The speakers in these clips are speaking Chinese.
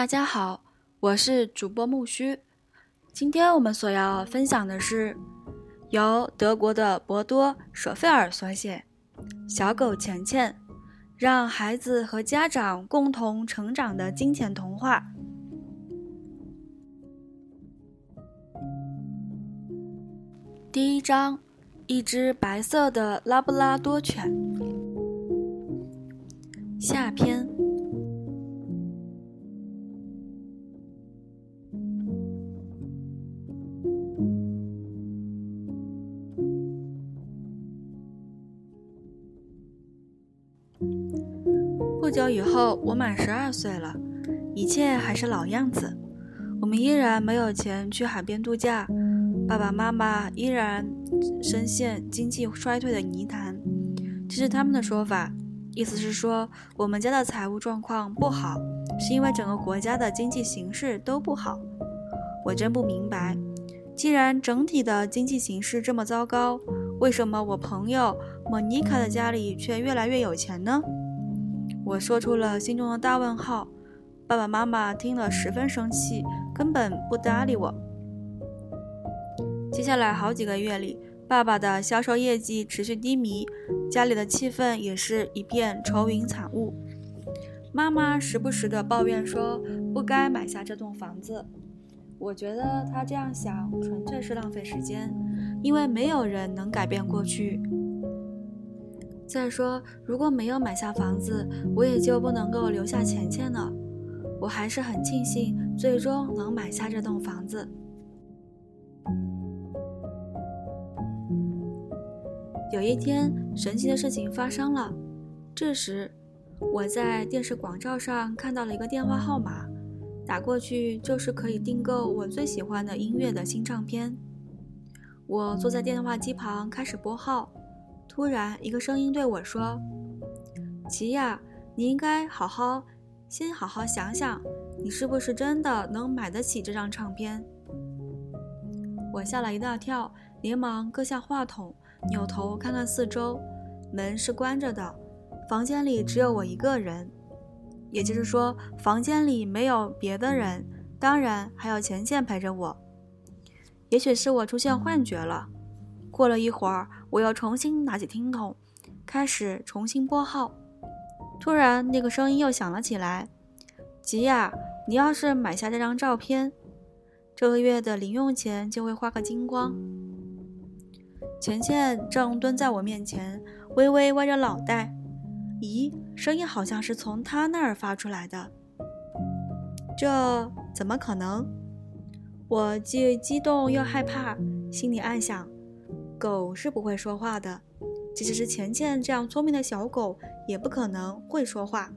大家好，我是主播木须。今天我们所要分享的是由德国的博多·舍费尔所写《小狗钱钱》，让孩子和家长共同成长的金钱童话。第一章：一只白色的拉布拉多犬。下篇。不久以后，我满十二岁了，一切还是老样子。我们依然没有钱去海边度假，爸爸妈妈依然深陷经济衰退的泥潭。这是他们的说法，意思是说我们家的财务状况不好，是因为整个国家的经济形势都不好。我真不明白，既然整体的经济形势这么糟糕，为什么我朋友莫妮卡的家里却越来越有钱呢？我说出了心中的大问号，爸爸妈妈听了十分生气，根本不搭理我。接下来好几个月里，爸爸的销售业绩持续低迷，家里的气氛也是一片愁云惨雾。妈妈时不时地抱怨说不该买下这栋房子。我觉得她这样想纯粹是浪费时间，因为没有人能改变过去。再说，如果没有买下房子，我也就不能够留下钱钱了。我还是很庆幸最终能买下这栋房子。有一天，神奇的事情发生了。这时，我在电视广照上看到了一个电话号码，打过去就是可以订购我最喜欢的音乐的新唱片。我坐在电话机旁开始拨号。突然，一个声音对我说：“奇亚，你应该好好，先好好想想，你是不是真的能买得起这张唱片？”我吓了一大跳，连忙搁下话筒，扭头看看四周，门是关着的，房间里只有我一个人，也就是说，房间里没有别的人，当然还有钱钱陪着我。也许是我出现幻觉了。过了一会儿，我又重新拿起听筒，开始重新拨号。突然，那个声音又响了起来：“吉亚，你要是买下这张照片，这个月的零用钱就会花个精光。”钱钱正蹲在我面前，微微歪着脑袋。咦，声音好像是从他那儿发出来的。这怎么可能？我既激动又害怕，心里暗想。狗是不会说话的，即使是钱钱这样聪明的小狗，也不可能会说话。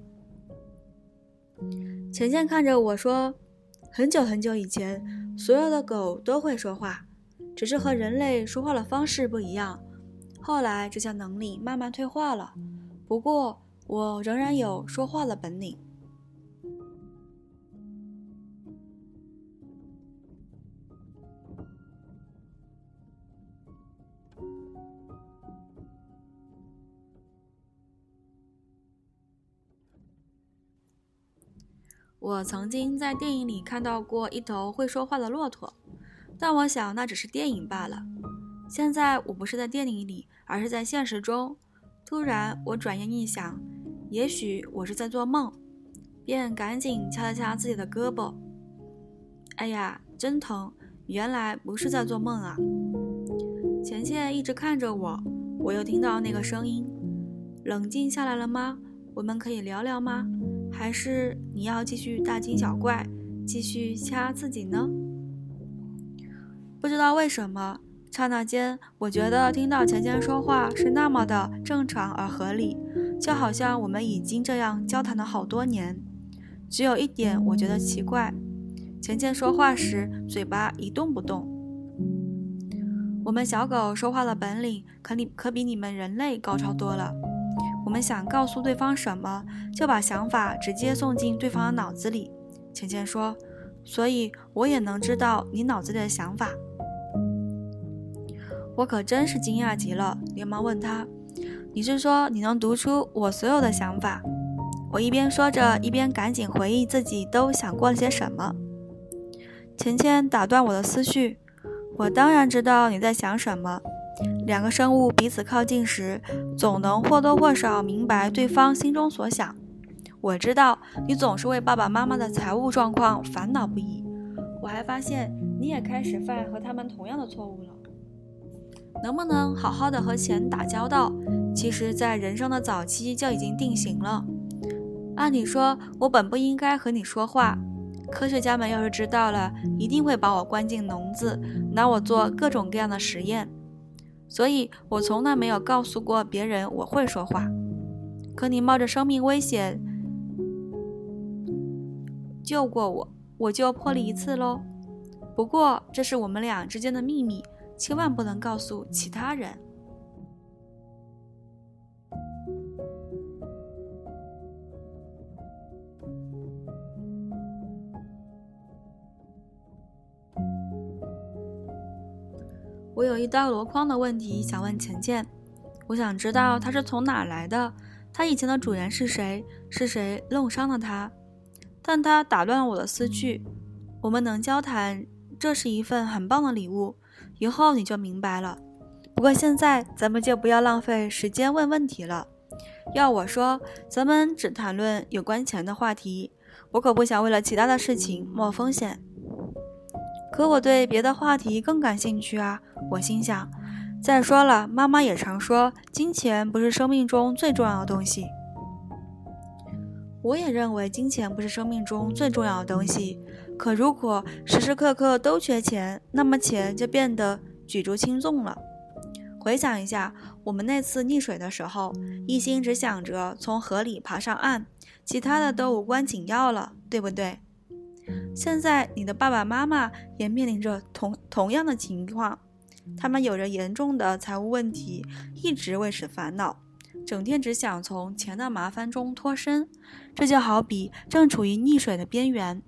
钱钱看着我说：“很久很久以前，所有的狗都会说话，只是和人类说话的方式不一样。后来这项能力慢慢退化了，不过我仍然有说话的本领。”我曾经在电影里看到过一头会说话的骆驼，但我想那只是电影罢了。现在我不是在电影里，而是在现实中。突然，我转念一想，也许我是在做梦，便赶紧掐了掐自己的胳膊。哎呀，真疼！原来不是在做梦啊！钱钱一直看着我，我又听到那个声音：“冷静下来了吗？我们可以聊聊吗？”还是你要继续大惊小怪，继续掐自己呢？不知道为什么，刹那间，我觉得听到钱钱说话是那么的正常而合理，就好像我们已经这样交谈了好多年。只有一点我觉得奇怪，钱钱说话时嘴巴一动不动。我们小狗说话的本领可你可比你们人类高超多了。我们想告诉对方什么，就把想法直接送进对方的脑子里。钱钱说：“所以我也能知道你脑子里的想法。”我可真是惊讶极了，连忙问他：“你是说你能读出我所有的想法？”我一边说着，一边赶紧回忆自己都想过了些什么。钱钱打断我的思绪：“我当然知道你在想什么。两个生物彼此靠近时，总能或多或少明白对方心中所想。我知道你总是为爸爸妈妈的财务状况烦恼不已。我还发现你也开始犯和他们同样的错误了。能不能好好的和钱打交道，其实在人生的早期就已经定型了。”按理说，我本不应该和你说话。科学家们要是知道了，一定会把我关进笼子，拿我做各种各样的实验。所以我从来没有告诉过别人我会说话。可你冒着生命危险救过我，我就破例一次喽。不过这是我们俩之间的秘密，千万不能告诉其他人。我有一道箩筐的问题想问钱钱，我想知道他是从哪来的，他以前的主人是谁，是谁弄伤了他？但他打断了我的思绪。我们能交谈，这是一份很棒的礼物，以后你就明白了。不过现在咱们就不要浪费时间问问题了。要我说，咱们只谈论有关钱的话题，我可不想为了其他的事情冒风险。可我对别的话题更感兴趣啊！我心想，再说了，妈妈也常说，金钱不是生命中最重要的东西。我也认为金钱不是生命中最重要的东西。可如果时时刻刻都缺钱，那么钱就变得举足轻重了。回想一下，我们那次溺水的时候，一心只想着从河里爬上岸，其他的都无关紧要了，对不对？现在你的爸爸妈妈也面临着同同样的情况，他们有着严重的财务问题，一直为此烦恼，整天只想从钱的麻烦中脱身。这就好比正处于溺水的边缘，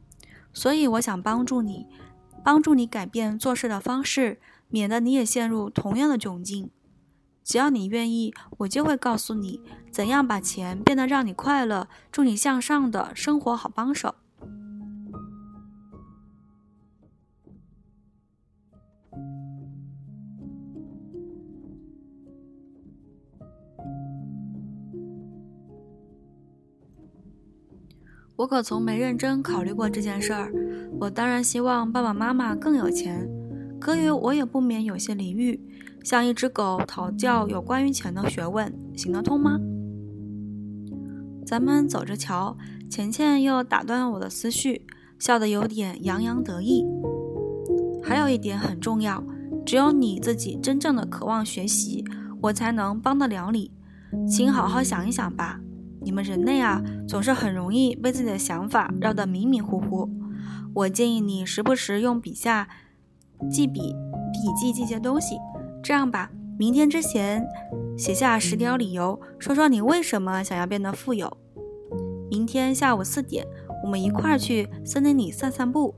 所以我想帮助你，帮助你改变做事的方式，免得你也陷入同样的窘境。只要你愿意，我就会告诉你怎样把钱变得让你快乐、助你向上的生活好帮手。我可从没认真考虑过这件事儿。我当然希望爸爸妈妈更有钱，可与我也不免有些离欲，像一只狗讨教有关于钱的学问，行得通吗？咱们走着瞧。钱钱又打断了我的思绪，笑得有点洋洋得意。还有一点很重要，只有你自己真正的渴望学习，我才能帮得了你。请好好想一想吧。你们人类啊，总是很容易被自己的想法绕得迷迷糊糊。我建议你时不时用笔下记笔笔记记些东西。这样吧，明天之前写下十条理由，说说你为什么想要变得富有。明天下午四点，我们一块儿去森林里散散步。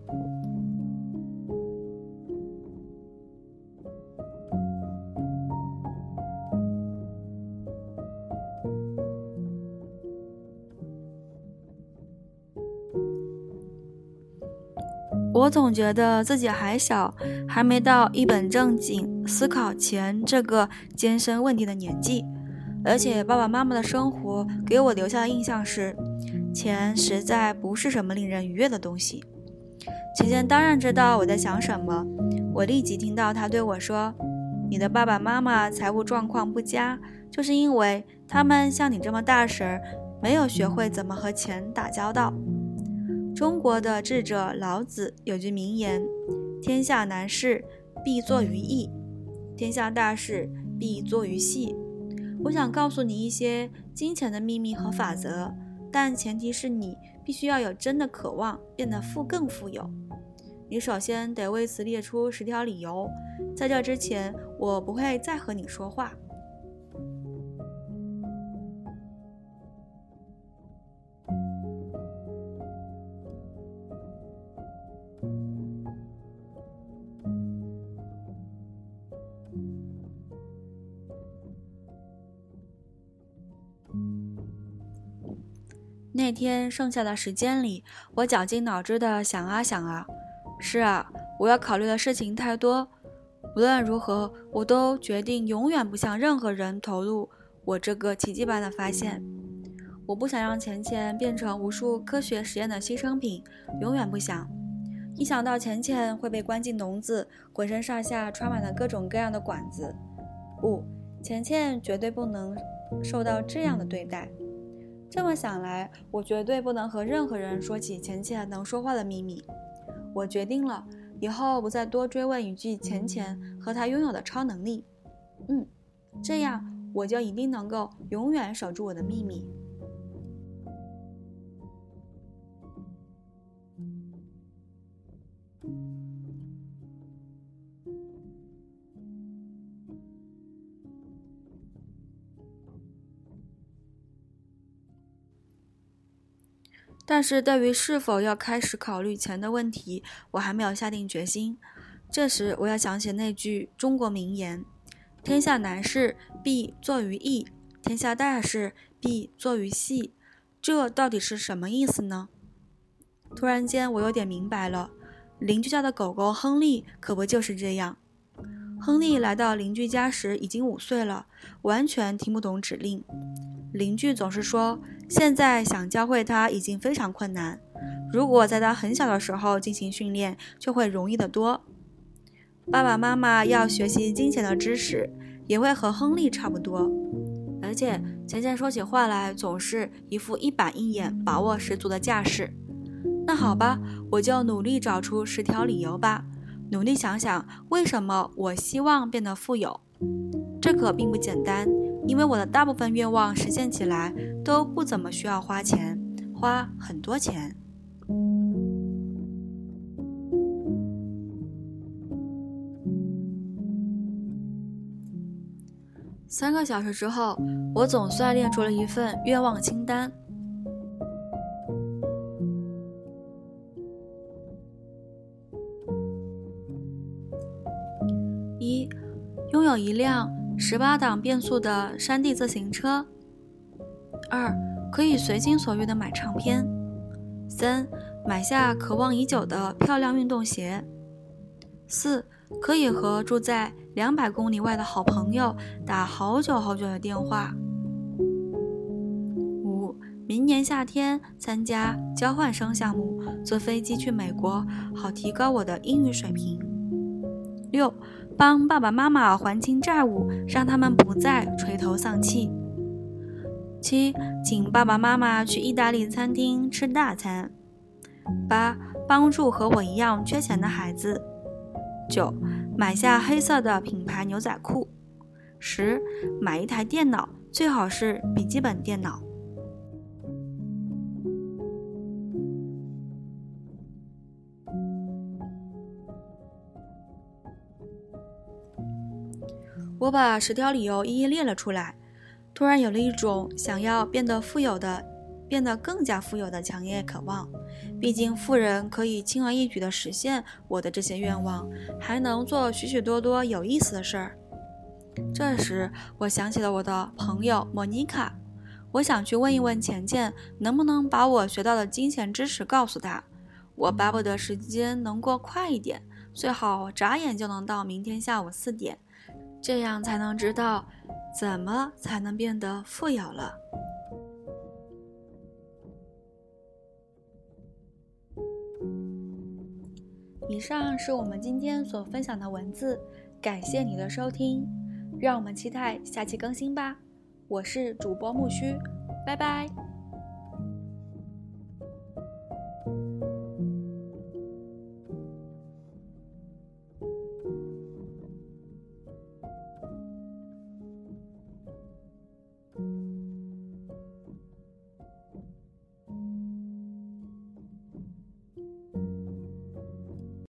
我总觉得自己还小，还没到一本正经思考钱这个艰深问题的年纪，而且爸爸妈妈的生活给我留下的印象是，钱实在不是什么令人愉悦的东西。钱钱当然知道我在想什么，我立即听到他对我说：“你的爸爸妈妈财务状况不佳，就是因为他们像你这么大时，没有学会怎么和钱打交道。”中国的智者老子有句名言：“天下难事必作于易，天下大事必作于细。”我想告诉你一些金钱的秘密和法则，但前提是你必须要有真的渴望变得富更富有。你首先得为此列出十条理由。在这之前，我不会再和你说话。那天剩下的时间里，我绞尽脑汁地想啊想啊。是啊，我要考虑的事情太多。无论如何，我都决定永远不向任何人透露我这个奇迹般的发现。我不想让钱钱变成无数科学实验的牺牲品，永远不想。一想到钱钱会被关进笼子，浑身上下穿满了各种各样的管子，不，钱钱绝对不能受到这样的对待。这么想来，我绝对不能和任何人说起钱钱能说话的秘密。我决定了，以后不再多追问一句钱钱和他拥有的超能力。嗯，这样我就一定能够永远守住我的秘密。但是对于是否要开始考虑钱的问题，我还没有下定决心。这时，我要想起那句中国名言：“天下难事必作于易，天下大事必作于细。”这到底是什么意思呢？突然间，我有点明白了。邻居家的狗狗亨利可不就是这样。亨利来到邻居家时已经五岁了，完全听不懂指令。邻居总是说。现在想教会他已经非常困难，如果在他很小的时候进行训练，就会容易得多。爸爸妈妈要学习金钱的知识，也会和亨利差不多。而且钱钱说起话来总是一副一板一眼、把握十足的架势。那好吧，我就努力找出十条理由吧，努力想想为什么我希望变得富有。这可并不简单。因为我的大部分愿望实现起来都不怎么需要花钱，花很多钱。三个小时之后，我总算列出了一份愿望清单：一，拥有一辆。十八档变速的山地自行车。二，可以随心所欲的买唱片。三，买下渴望已久的漂亮运动鞋。四，可以和住在两百公里外的好朋友打好久好久的电话。五，明年夏天参加交换生项目，坐飞机去美国，好提高我的英语水平。六。帮爸爸妈妈还清债务，让他们不再垂头丧气。七，请爸爸妈妈去意大利餐厅吃大餐。八，帮助和我一样缺钱的孩子。九，买下黑色的品牌牛仔裤。十，买一台电脑，最好是笔记本电脑。我把十条理由一一列了出来，突然有了一种想要变得富有的、变得更加富有的强烈渴望。毕竟富人可以轻而易举地实现我的这些愿望，还能做许许多多有意思的事儿。这时，我想起了我的朋友莫妮卡，我想去问一问钱钱，能不能把我学到的金钱知识告诉他。我巴不得时间能过快一点，最好眨眼就能到明天下午四点。这样才能知道怎么才能变得富有了。以上是我们今天所分享的文字，感谢你的收听，让我们期待下期更新吧。我是主播木须，拜拜。